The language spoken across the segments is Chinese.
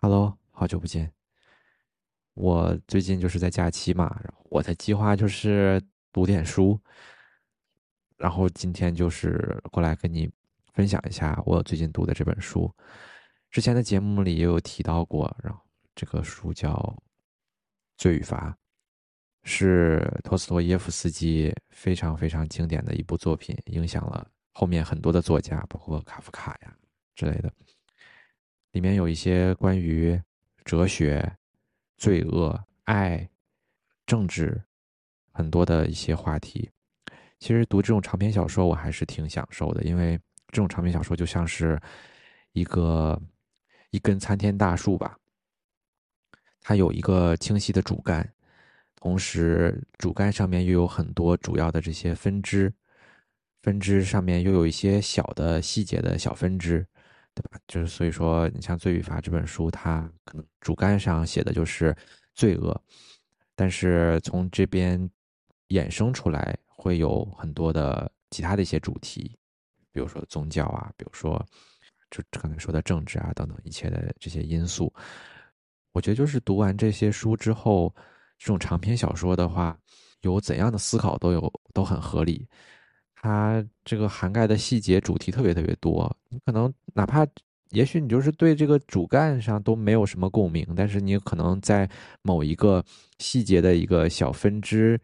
Hello，好久不见。我最近就是在假期嘛，然后我的计划就是读点书，然后今天就是过来跟你分享一下我最近读的这本书。之前的节目里也有提到过，然后这个书叫《罪与罚》，是托斯托耶夫斯基非常非常经典的一部作品，影响了后面很多的作家，包括卡夫卡呀之类的。里面有一些关于哲学、罪恶、爱、政治很多的一些话题。其实读这种长篇小说我还是挺享受的，因为这种长篇小说就像是一个一根参天大树吧，它有一个清晰的主干，同时主干上面又有很多主要的这些分支，分支上面又有一些小的细节的小分支。对吧？就是所以说，你像《罪与罚》这本书，它可能主干上写的就是罪恶，但是从这边衍生出来会有很多的其他的一些主题，比如说宗教啊，比如说就刚才说的政治啊等等一切的这些因素。我觉得就是读完这些书之后，这种长篇小说的话，有怎样的思考都有都很合理。它这个涵盖的细节主题特别特别多，你可能哪怕也许你就是对这个主干上都没有什么共鸣，但是你可能在某一个细节的一个小分支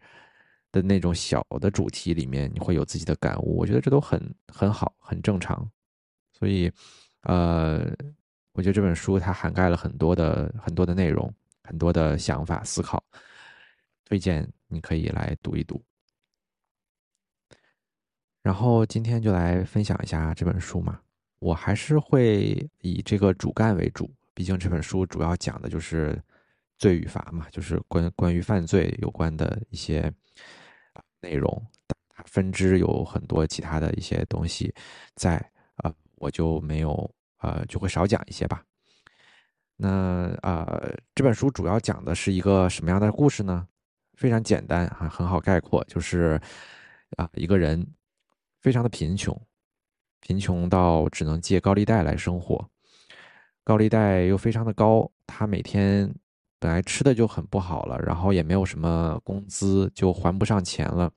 的那种小的主题里面，你会有自己的感悟。我觉得这都很很好，很正常。所以，呃，我觉得这本书它涵盖了很多的很多的内容，很多的想法思考，推荐你可以来读一读。然后今天就来分享一下这本书嘛，我还是会以这个主干为主，毕竟这本书主要讲的就是罪与罚嘛，就是关关于犯罪有关的一些内容，分支有很多其他的一些东西在，啊，我就没有，呃，就会少讲一些吧。那啊，这本书主要讲的是一个什么样的故事呢？非常简单啊，很好概括，就是啊，一个人。非常的贫穷，贫穷到只能借高利贷来生活，高利贷又非常的高，他每天本来吃的就很不好了，然后也没有什么工资，就还不上钱了。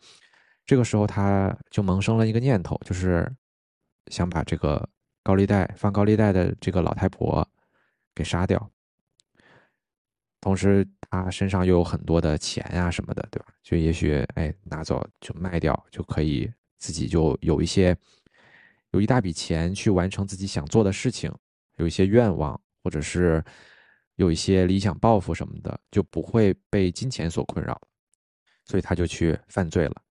这个时候他就萌生了一个念头，就是想把这个高利贷放高利贷的这个老太婆给杀掉。同时他身上又有很多的钱呀什么的，对吧？就也许哎拿走就卖掉就可以。自己就有一些，有一大笔钱去完成自己想做的事情，有一些愿望，或者是有一些理想抱负什么的，就不会被金钱所困扰，所以他就去犯罪了。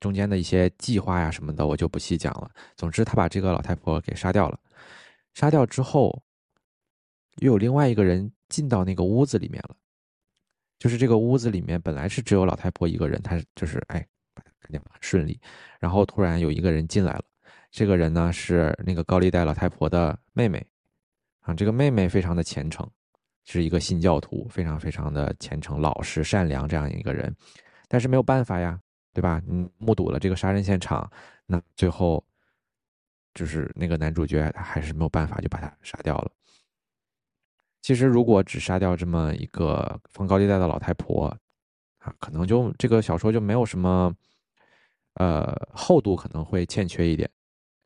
中间的一些计划呀什么的，我就不细讲了。总之，他把这个老太婆给杀掉了。杀掉之后，又有另外一个人进到那个屋子里面了，就是这个屋子里面本来是只有老太婆一个人，他就是哎。肯定很顺利，然后突然有一个人进来了，这个人呢是那个高利贷老太婆的妹妹，啊，这个妹妹非常的虔诚，是一个信教徒，非常非常的虔诚、老实、善良这样一个人，但是没有办法呀，对吧？你目睹了这个杀人现场，那最后就是那个男主角他还是没有办法就把他杀掉了。其实如果只杀掉这么一个放高利贷的老太婆，啊，可能就这个小说就没有什么。呃，厚度可能会欠缺一点，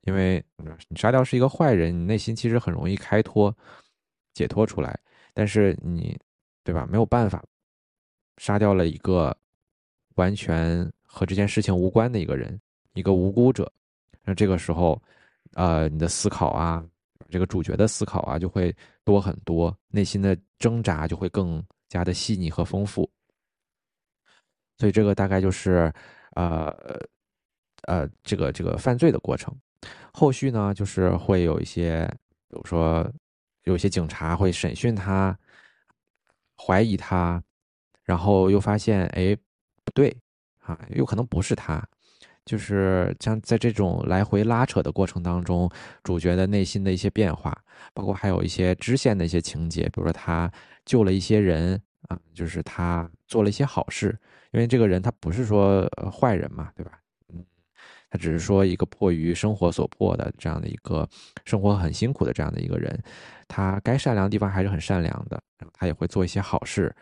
因为你杀掉是一个坏人，你内心其实很容易开脱、解脱出来。但是你，对吧？没有办法杀掉了一个完全和这件事情无关的一个人，一个无辜者。那这个时候，呃，你的思考啊，这个主角的思考啊，就会多很多，内心的挣扎就会更加的细腻和丰富。所以这个大概就是，呃。呃，这个这个犯罪的过程，后续呢，就是会有一些，比如说，有些警察会审讯他，怀疑他，然后又发现，哎，不对，啊，有可能不是他，就是像在这种来回拉扯的过程当中，主角的内心的一些变化，包括还有一些支线的一些情节，比如说他救了一些人啊，就是他做了一些好事，因为这个人他不是说坏人嘛，对吧？只是说一个迫于生活所迫的这样的一个生活很辛苦的这样的一个人，他该善良的地方还是很善良的，他也会做一些好事。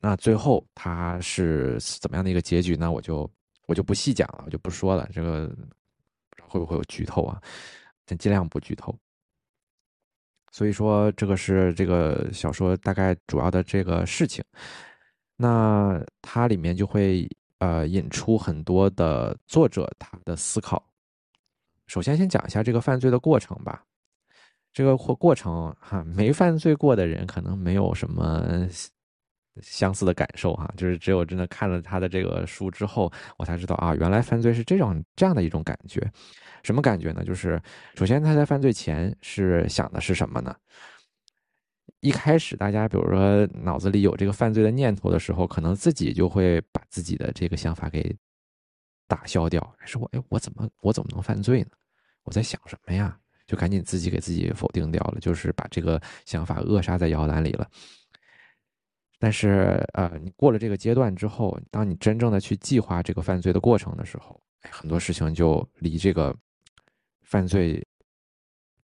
那最后他是怎么样的一个结局呢？我就我就不细讲了，我就不说了。这个会不会有剧透啊？先尽量不剧透。所以说，这个是这个小说大概主要的这个事情。那它里面就会呃引出很多的作者他的思考。首先，先讲一下这个犯罪的过程吧。这个过过程哈，没犯罪过的人可能没有什么。相似的感受哈，就是只有真的看了他的这个书之后，我才知道啊，原来犯罪是这种这样的一种感觉。什么感觉呢？就是首先他在犯罪前是想的是什么呢？一开始大家比如说脑子里有这个犯罪的念头的时候，可能自己就会把自己的这个想法给打消掉，说我哎我怎么我怎么能犯罪呢？我在想什么呀？就赶紧自己给自己否定掉了，就是把这个想法扼杀在摇篮里了。但是，呃，你过了这个阶段之后，当你真正的去计划这个犯罪的过程的时候，哎很多事情就离这个犯罪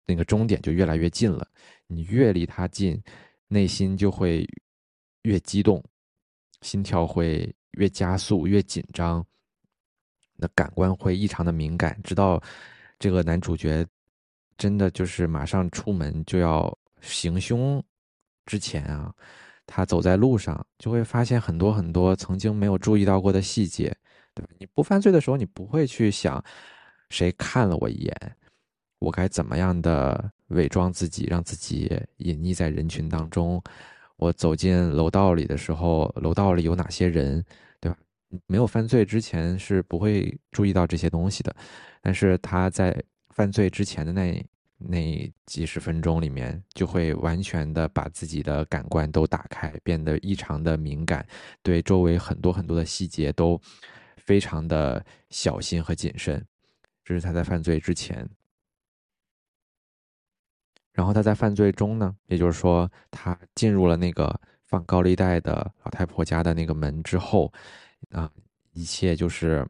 那个终点就越来越近了。你越离它近，内心就会越激动，心跳会越加速、越紧张，那感官会异常的敏感。直到这个男主角真的就是马上出门就要行凶之前啊。他走在路上，就会发现很多很多曾经没有注意到过的细节，对吧？你不犯罪的时候，你不会去想谁看了我一眼，我该怎么样的伪装自己，让自己隐匿在人群当中。我走进楼道里的时候，楼道里有哪些人，对吧？没有犯罪之前是不会注意到这些东西的，但是他在犯罪之前的那。那几十分钟里面，就会完全的把自己的感官都打开，变得异常的敏感，对周围很多很多的细节都非常的小心和谨慎。这是他在犯罪之前。然后他在犯罪中呢，也就是说，他进入了那个放高利贷的老太婆家的那个门之后，啊，一切就是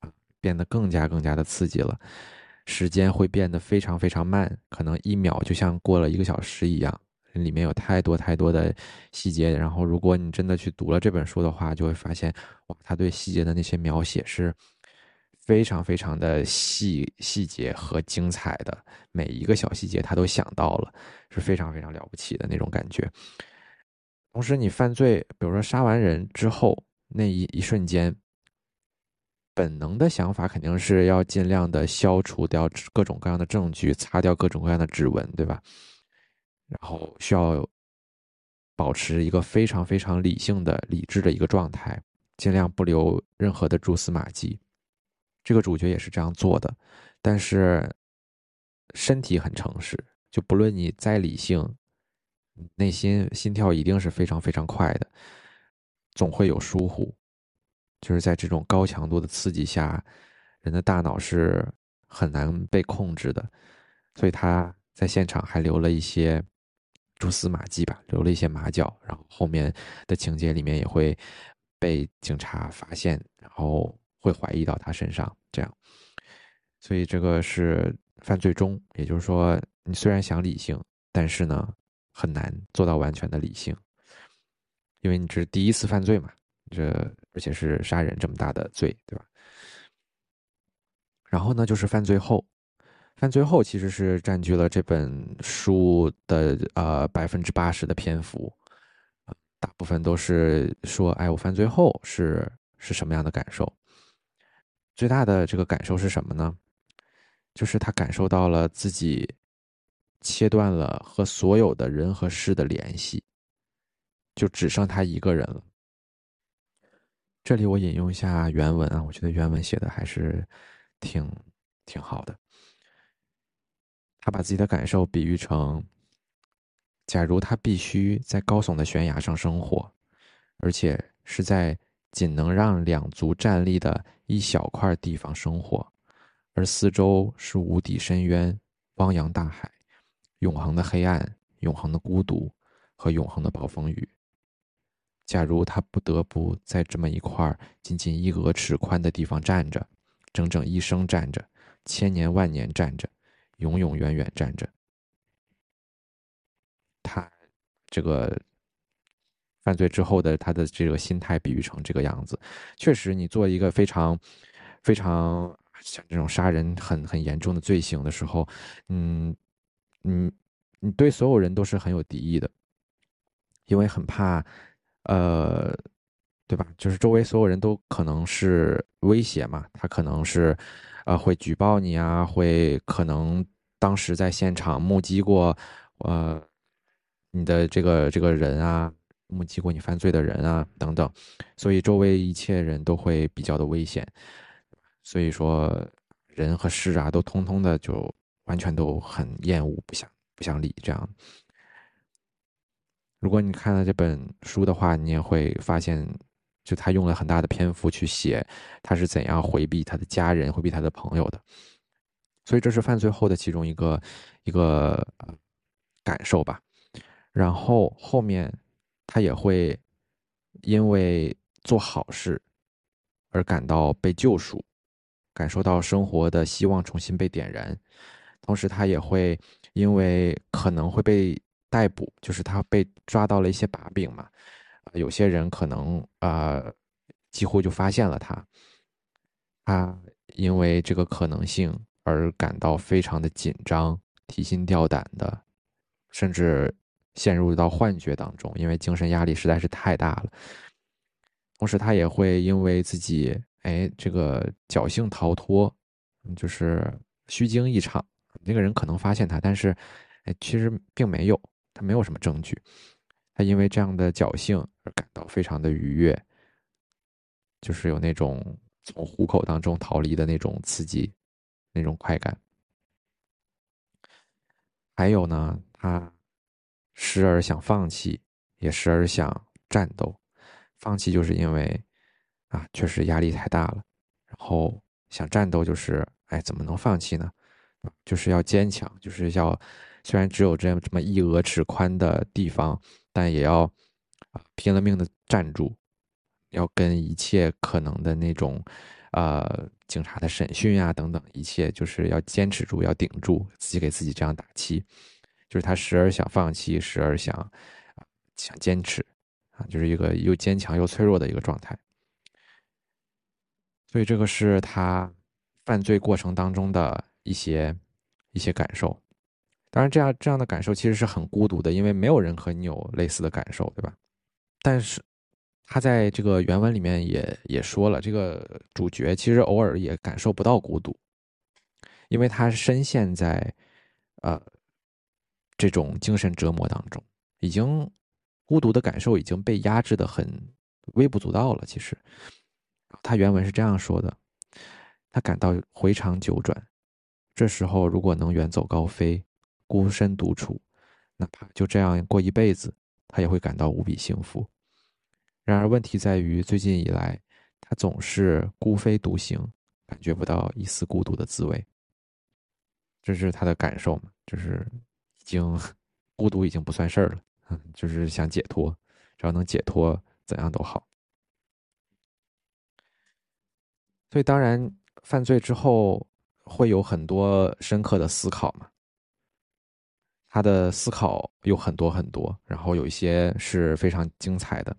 啊，变得更加更加的刺激了。时间会变得非常非常慢，可能一秒就像过了一个小时一样。里面有太多太多的细节，然后如果你真的去读了这本书的话，就会发现，哇，他对细节的那些描写是非常非常的细细节和精彩的，每一个小细节他都想到了，是非常非常了不起的那种感觉。同时，你犯罪，比如说杀完人之后那一一瞬间。本能的想法肯定是要尽量的消除掉各种各样的证据，擦掉各种各样的指纹，对吧？然后需要保持一个非常非常理性的、理智的一个状态，尽量不留任何的蛛丝马迹。这个主角也是这样做的，但是身体很诚实，就不论你再理性，内心心跳一定是非常非常快的，总会有疏忽。就是在这种高强度的刺激下，人的大脑是很难被控制的，所以他在现场还留了一些蛛丝马迹吧，留了一些马脚，然后后面的情节里面也会被警察发现，然后会怀疑到他身上，这样，所以这个是犯罪中，也就是说，你虽然想理性，但是呢，很难做到完全的理性，因为你这是第一次犯罪嘛。这而且是杀人这么大的罪，对吧？然后呢，就是犯罪后，犯罪后其实是占据了这本书的呃百分之八十的篇幅，大部分都是说，哎，我犯罪后是是什么样的感受？最大的这个感受是什么呢？就是他感受到了自己切断了和所有的人和事的联系，就只剩他一个人了。这里我引用一下原文啊，我觉得原文写的还是挺挺好的。他把自己的感受比喻成：假如他必须在高耸的悬崖上生活，而且是在仅能让两足站立的一小块地方生活，而四周是无底深渊、汪洋大海、永恒的黑暗、永恒的孤独和永恒的暴风雨。假如他不得不在这么一块仅仅一鹅尺宽的地方站着，整整一生站着，千年万年站着，永永远远站着。他这个犯罪之后的他的这个心态比喻成这个样子，确实，你做一个非常非常像这种杀人很很严重的罪行的时候，嗯嗯，你对所有人都是很有敌意的，因为很怕，呃。对吧？就是周围所有人都可能是威胁嘛，他可能是，呃，会举报你啊，会可能当时在现场目击过，呃，你的这个这个人啊，目击过你犯罪的人啊等等，所以周围一切人都会比较的危险，所以说人和事啊都通通的就完全都很厌恶，不想不想理这样。如果你看了这本书的话，你也会发现。就他用了很大的篇幅去写他是怎样回避他的家人、回避他的朋友的，所以这是犯罪后的其中一个一个感受吧。然后后面他也会因为做好事而感到被救赎，感受到生活的希望重新被点燃。同时，他也会因为可能会被逮捕，就是他被抓到了一些把柄嘛。有些人可能啊，几乎就发现了他，他因为这个可能性而感到非常的紧张、提心吊胆的，甚至陷入到幻觉当中，因为精神压力实在是太大了。同时，他也会因为自己哎这个侥幸逃脱，就是虚惊一场。那个人可能发现他，但是哎其实并没有，他没有什么证据。他因为这样的侥幸而感到非常的愉悦，就是有那种从虎口当中逃离的那种刺激，那种快感。还有呢，他时而想放弃，也时而想战斗。放弃就是因为啊，确实压力太大了；然后想战斗就是，哎，怎么能放弃呢？就是要坚强，就是要虽然只有这样这么一额尺宽的地方。但也要啊拼了命的站住，要跟一切可能的那种，呃，警察的审讯呀等等，一切就是要坚持住，要顶住，自己给自己这样打气。就是他时而想放弃，时而想啊想坚持，啊，就是一个又坚强又脆弱的一个状态。所以这个是他犯罪过程当中的一些一些感受。当然，这样这样的感受其实是很孤独的，因为没有人和你有类似的感受，对吧？但是，他在这个原文里面也也说了，这个主角其实偶尔也感受不到孤独，因为他深陷在，呃，这种精神折磨当中，已经孤独的感受已经被压制的很微不足道了。其实，他原文是这样说的：他感到回肠九转，这时候如果能远走高飞。孤身独处，哪怕就这样过一辈子，他也会感到无比幸福。然而，问题在于最近以来，他总是孤飞独行，感觉不到一丝孤独的滋味。这是他的感受嘛？就是已经孤独已经不算事儿了，嗯，就是想解脱，只要能解脱，怎样都好。所以，当然，犯罪之后会有很多深刻的思考嘛。他的思考有很多很多，然后有一些是非常精彩的。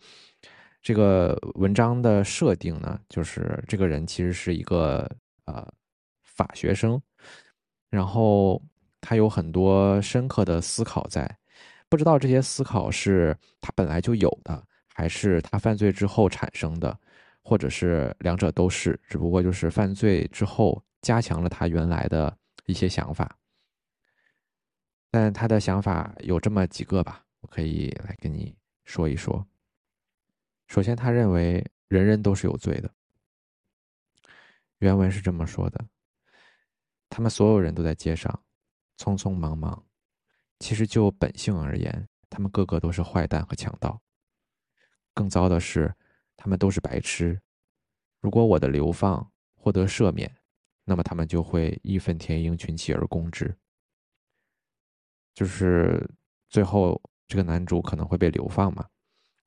这个文章的设定呢，就是这个人其实是一个呃法学生，然后他有很多深刻的思考在，不知道这些思考是他本来就有的，还是他犯罪之后产生的，或者是两者都是，只不过就是犯罪之后加强了他原来的一些想法。但他的想法有这么几个吧，我可以来跟你说一说。首先，他认为人人都是有罪的。原文是这么说的：他们所有人都在街上，匆匆忙忙。其实就本性而言，他们个个都是坏蛋和强盗。更糟的是，他们都是白痴。如果我的流放获得赦免，那么他们就会义愤填膺，群起而攻之。就是最后这个男主可能会被流放嘛，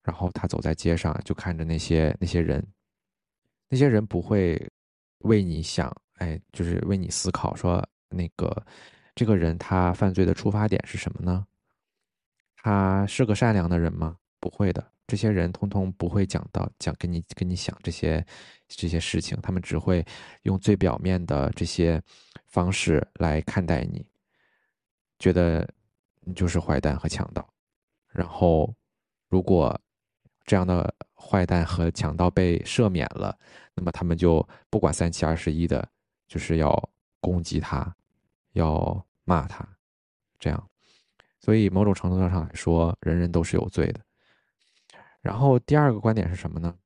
然后他走在街上，就看着那些那些人，那些人不会为你想，哎，就是为你思考，说那个这个人他犯罪的出发点是什么呢？他是个善良的人吗？不会的，这些人通通不会讲到讲跟你跟你想这些这些事情，他们只会用最表面的这些方式来看待你，觉得你就是坏蛋和强盗。然后，如果这样的坏蛋和强盗被赦免了，那么他们就不管三七二十一的，就是要攻击他，要骂他，这样。所以某种程度上来说，人人都是有罪的。然后第二个观点是什么呢？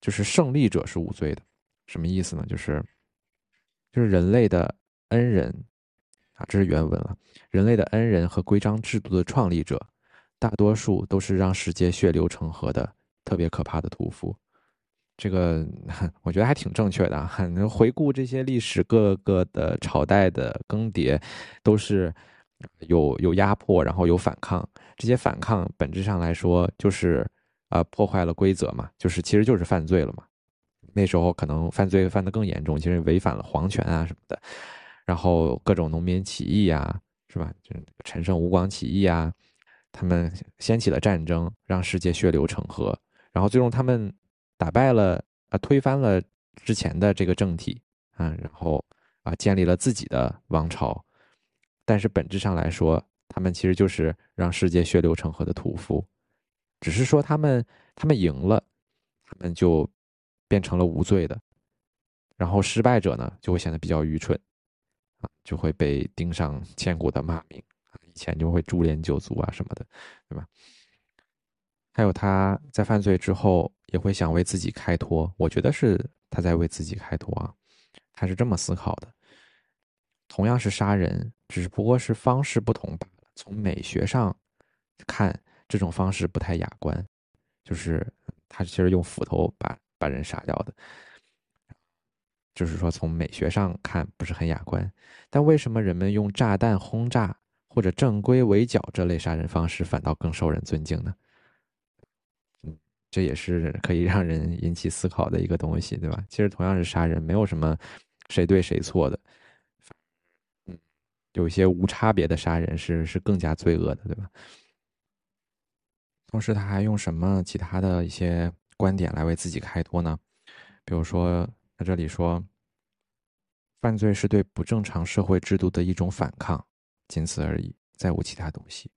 就是胜利者是无罪的，什么意思呢？就是，就是人类的恩人，啊，这是原文了。人类的恩人和规章制度的创立者，大多数都是让世界血流成河的特别可怕的屠夫。这个我觉得还挺正确的很。回顾这些历史各个的朝代的更迭，都是有有压迫，然后有反抗。这些反抗本质上来说就是。啊，破坏了规则嘛，就是其实就是犯罪了嘛。那时候可能犯罪犯得更严重，其实违反了皇权啊什么的。然后各种农民起义啊，是吧？就陈胜吴广起义啊，他们掀起了战争，让世界血流成河。然后最终他们打败了啊，推翻了之前的这个政体啊，然后啊建立了自己的王朝。但是本质上来说，他们其实就是让世界血流成河的屠夫。只是说他们他们赢了，他们就变成了无罪的，然后失败者呢就会显得比较愚蠢，啊，就会被钉上千古的骂名啊，以前就会株连九族啊什么的，对吧？还有他在犯罪之后也会想为自己开脱，我觉得是他在为自己开脱啊，他是这么思考的。同样是杀人，只不过是方式不同罢了。从美学上看。这种方式不太雅观，就是他其实用斧头把把人杀掉的，就是说从美学上看不是很雅观。但为什么人们用炸弹轰炸或者正规围剿这类杀人方式反倒更受人尊敬呢？这也是可以让人引起思考的一个东西，对吧？其实同样是杀人，没有什么谁对谁错的，嗯，有一些无差别的杀人是是更加罪恶的，对吧？同时，他还用什么其他的一些观点来为自己开脱呢？比如说，在这里说，犯罪是对不正常社会制度的一种反抗，仅此而已，再无其他东西。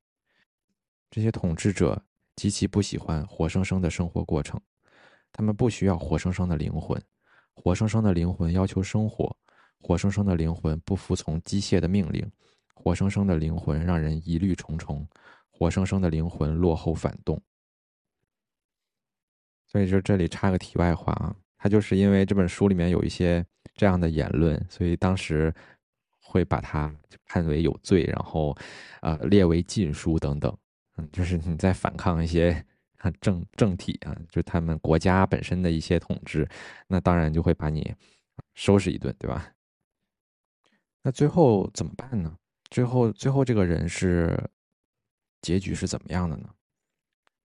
这些统治者极其不喜欢活生生的生活过程，他们不需要活生生的灵魂，活生生的灵魂要求生活，活生生的灵魂不服从机械的命令，活生生的灵魂让人疑虑重重。活生生的灵魂落后反动，所以就这里插个题外话啊，他就是因为这本书里面有一些这样的言论，所以当时会把他判为有罪，然后呃列为禁书等等。嗯，就是你在反抗一些政政体啊，就他们国家本身的一些统治，那当然就会把你收拾一顿，对吧？那最后怎么办呢？最后最后这个人是。结局是怎么样的呢？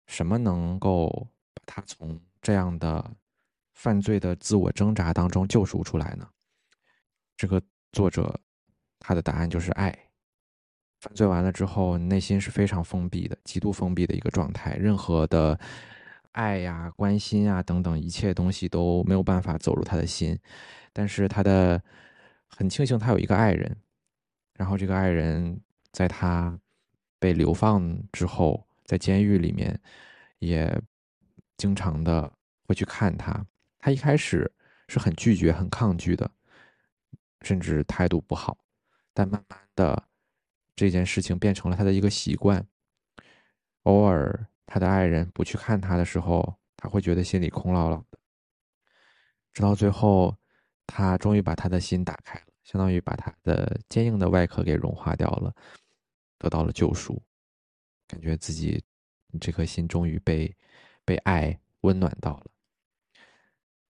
什么能够把他从这样的犯罪的自我挣扎当中救赎出来呢？这个作者他的答案就是爱。犯罪完了之后，内心是非常封闭的，极度封闭的一个状态，任何的爱呀、关心啊等等一切东西都没有办法走入他的心。但是他的很庆幸，他有一个爱人，然后这个爱人在他。被流放之后，在监狱里面，也经常的会去看他。他一开始是很拒绝、很抗拒的，甚至态度不好。但慢慢的，这件事情变成了他的一个习惯。偶尔他的爱人不去看他的时候，他会觉得心里空落落的。直到最后，他终于把他的心打开了，相当于把他的坚硬的外壳给融化掉了。得到了救赎，感觉自己这颗心终于被被爱温暖到了。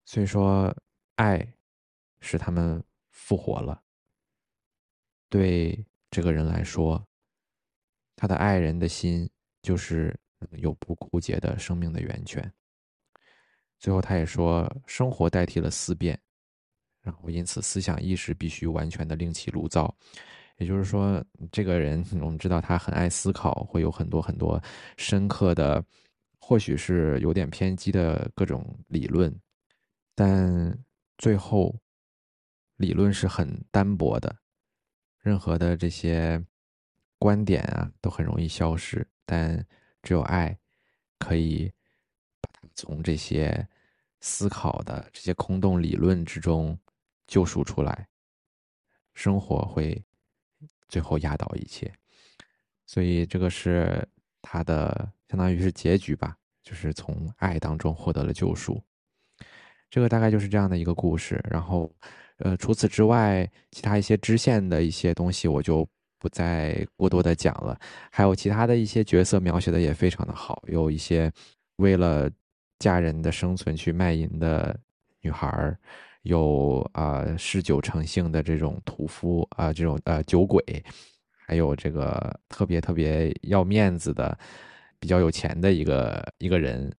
所以说，爱使他们复活了。对这个人来说，他的爱人的心就是永不枯竭的生命的源泉。最后，他也说，生活代替了思辨，然后因此思想意识必须完全的另起炉灶。也就是说，这个人我们知道他很爱思考，会有很多很多深刻的，或许是有点偏激的各种理论，但最后理论是很单薄的，任何的这些观点啊都很容易消失，但只有爱可以把他从这些思考的这些空洞理论之中救赎出来，生活会。最后压倒一切，所以这个是他的相当于是结局吧，就是从爱当中获得了救赎。这个大概就是这样的一个故事。然后，呃，除此之外，其他一些支线的一些东西我就不再过多的讲了。还有其他的一些角色描写的也非常的好，有一些为了家人的生存去卖淫的女孩儿。有啊，嗜酒成性的这种屠夫啊，这种呃酒鬼，还有这个特别特别要面子的、比较有钱的一个一个人，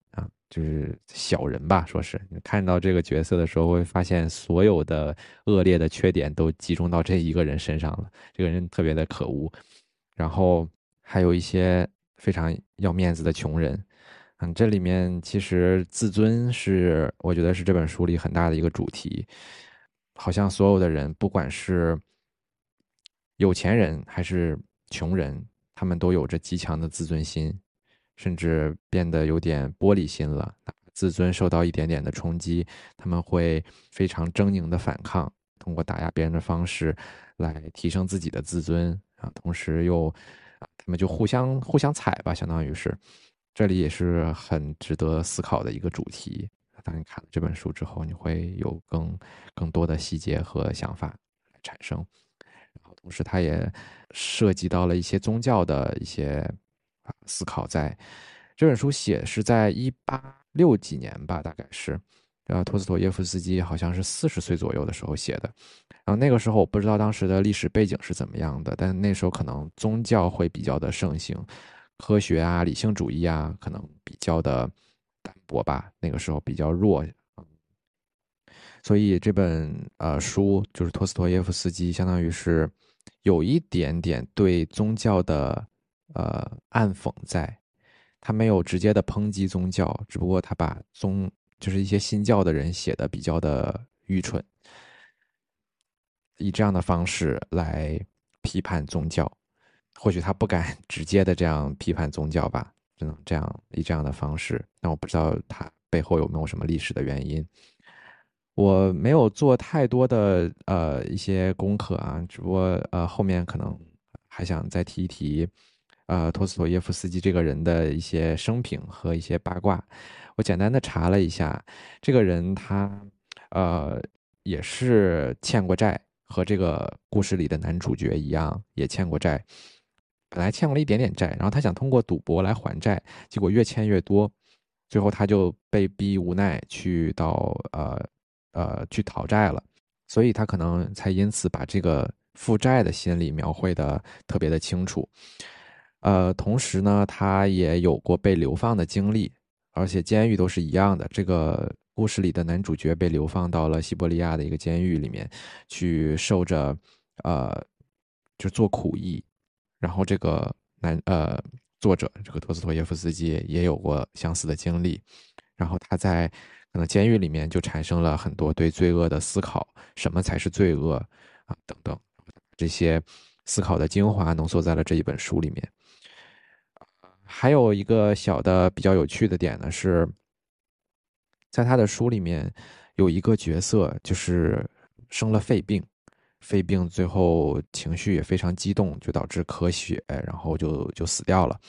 就是小人吧，说是看到这个角色的时候，会发现所有的恶劣的缺点都集中到这一个人身上了。这个人特别的可恶，然后还有一些非常要面子的穷人。嗯，这里面其实自尊是我觉得是这本书里很大的一个主题。好像所有的人，不管是有钱人还是穷人，他们都有着极强的自尊心，甚至变得有点玻璃心了。自尊受到一点点的冲击，他们会非常狰狞的反抗，通过打压别人的方式来提升自己的自尊啊。同时又，他们就互相互相踩吧，相当于是。这里也是很值得思考的一个主题。当你看了这本书之后，你会有更更多的细节和想法产生。然后，同时它也涉及到了一些宗教的一些思考。在这本书写是在一八六几年吧，大概是，呃，托斯托耶夫斯基好像是四十岁左右的时候写的。然后那个时候我不知道当时的历史背景是怎么样的，但那时候可能宗教会比较的盛行。科学啊，理性主义啊，可能比较的单薄吧。那个时候比较弱，所以这本呃书就是托斯托耶夫斯基，相当于是有一点点对宗教的呃暗讽在。他没有直接的抨击宗教，只不过他把宗就是一些信教的人写的比较的愚蠢，以这样的方式来批判宗教。或许他不敢 直接的这样批判宗教吧，只能这样以这样的方式。但我不知道他背后有没有什么历史的原因。我没有做太多的呃一些功课啊，只不过呃后面可能还想再提一提，呃托斯托耶夫斯基这个人的一些生平和一些八卦。我简单的查了一下，这个人他呃也是欠过债，和这个故事里的男主角一样，也欠过债。本来欠过了一点点债，然后他想通过赌博来还债，结果越欠越多，最后他就被逼无奈去到呃呃去讨债了，所以他可能才因此把这个负债的心理描绘的特别的清楚。呃，同时呢，他也有过被流放的经历，而且监狱都是一样的。这个故事里的男主角被流放到了西伯利亚的一个监狱里面去受着呃就做苦役。然后这个男呃作者这个托斯托耶夫斯基也有过相似的经历，然后他在可能监狱里面就产生了很多对罪恶的思考，什么才是罪恶啊等等，这些思考的精华浓缩在了这一本书里面。还有一个小的比较有趣的点呢是，在他的书里面有一个角色就是生了肺病。肺病，最后情绪也非常激动，就导致咳血，然后就就死掉了。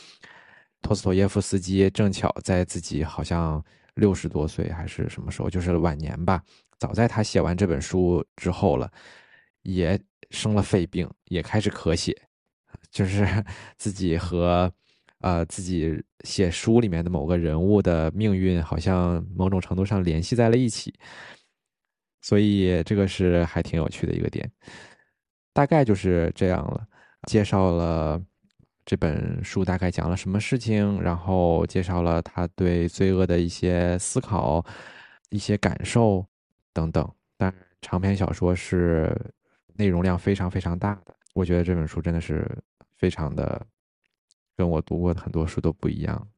托斯托耶夫斯基正巧在自己好像六十多岁还是什么时候，就是晚年吧，早在他写完这本书之后了，也生了肺病，也开始咳血，就是 自己和呃自己写书里面的某个人物的命运，好像某种程度上联系在了一起。所以这个是还挺有趣的一个点，大概就是这样了。介绍了这本书大概讲了什么事情，然后介绍了他对罪恶的一些思考、一些感受等等。但长篇小说是内容量非常非常大的。我觉得这本书真的是非常的跟我读过的很多书都不一样。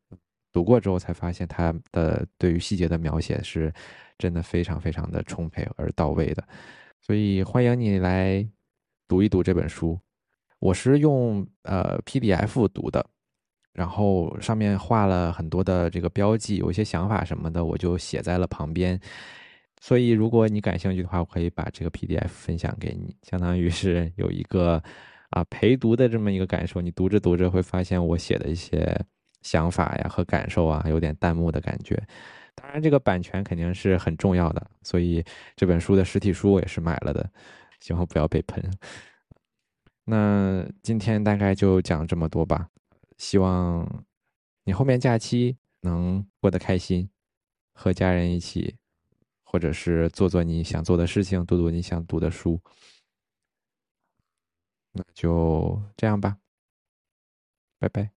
读过之后才发现，它的对于细节的描写是真的非常非常的充沛而到位的。所以欢迎你来读一读这本书。我是用呃 PDF 读的，然后上面画了很多的这个标记，有一些想法什么的，我就写在了旁边。所以如果你感兴趣的话，我可以把这个 PDF 分享给你，相当于是有一个啊陪读的这么一个感受。你读着读着会发现我写的一些想法呀和感受啊，有点弹幕的感觉。当然，这个版权肯定是很重要的，所以这本书的实体书我也是买了的，希望不要被喷。那今天大概就讲这么多吧，希望你后面假期能过得开心，和家人一起，或者是做做你想做的事情，读读你想读的书。那就这样吧，拜拜。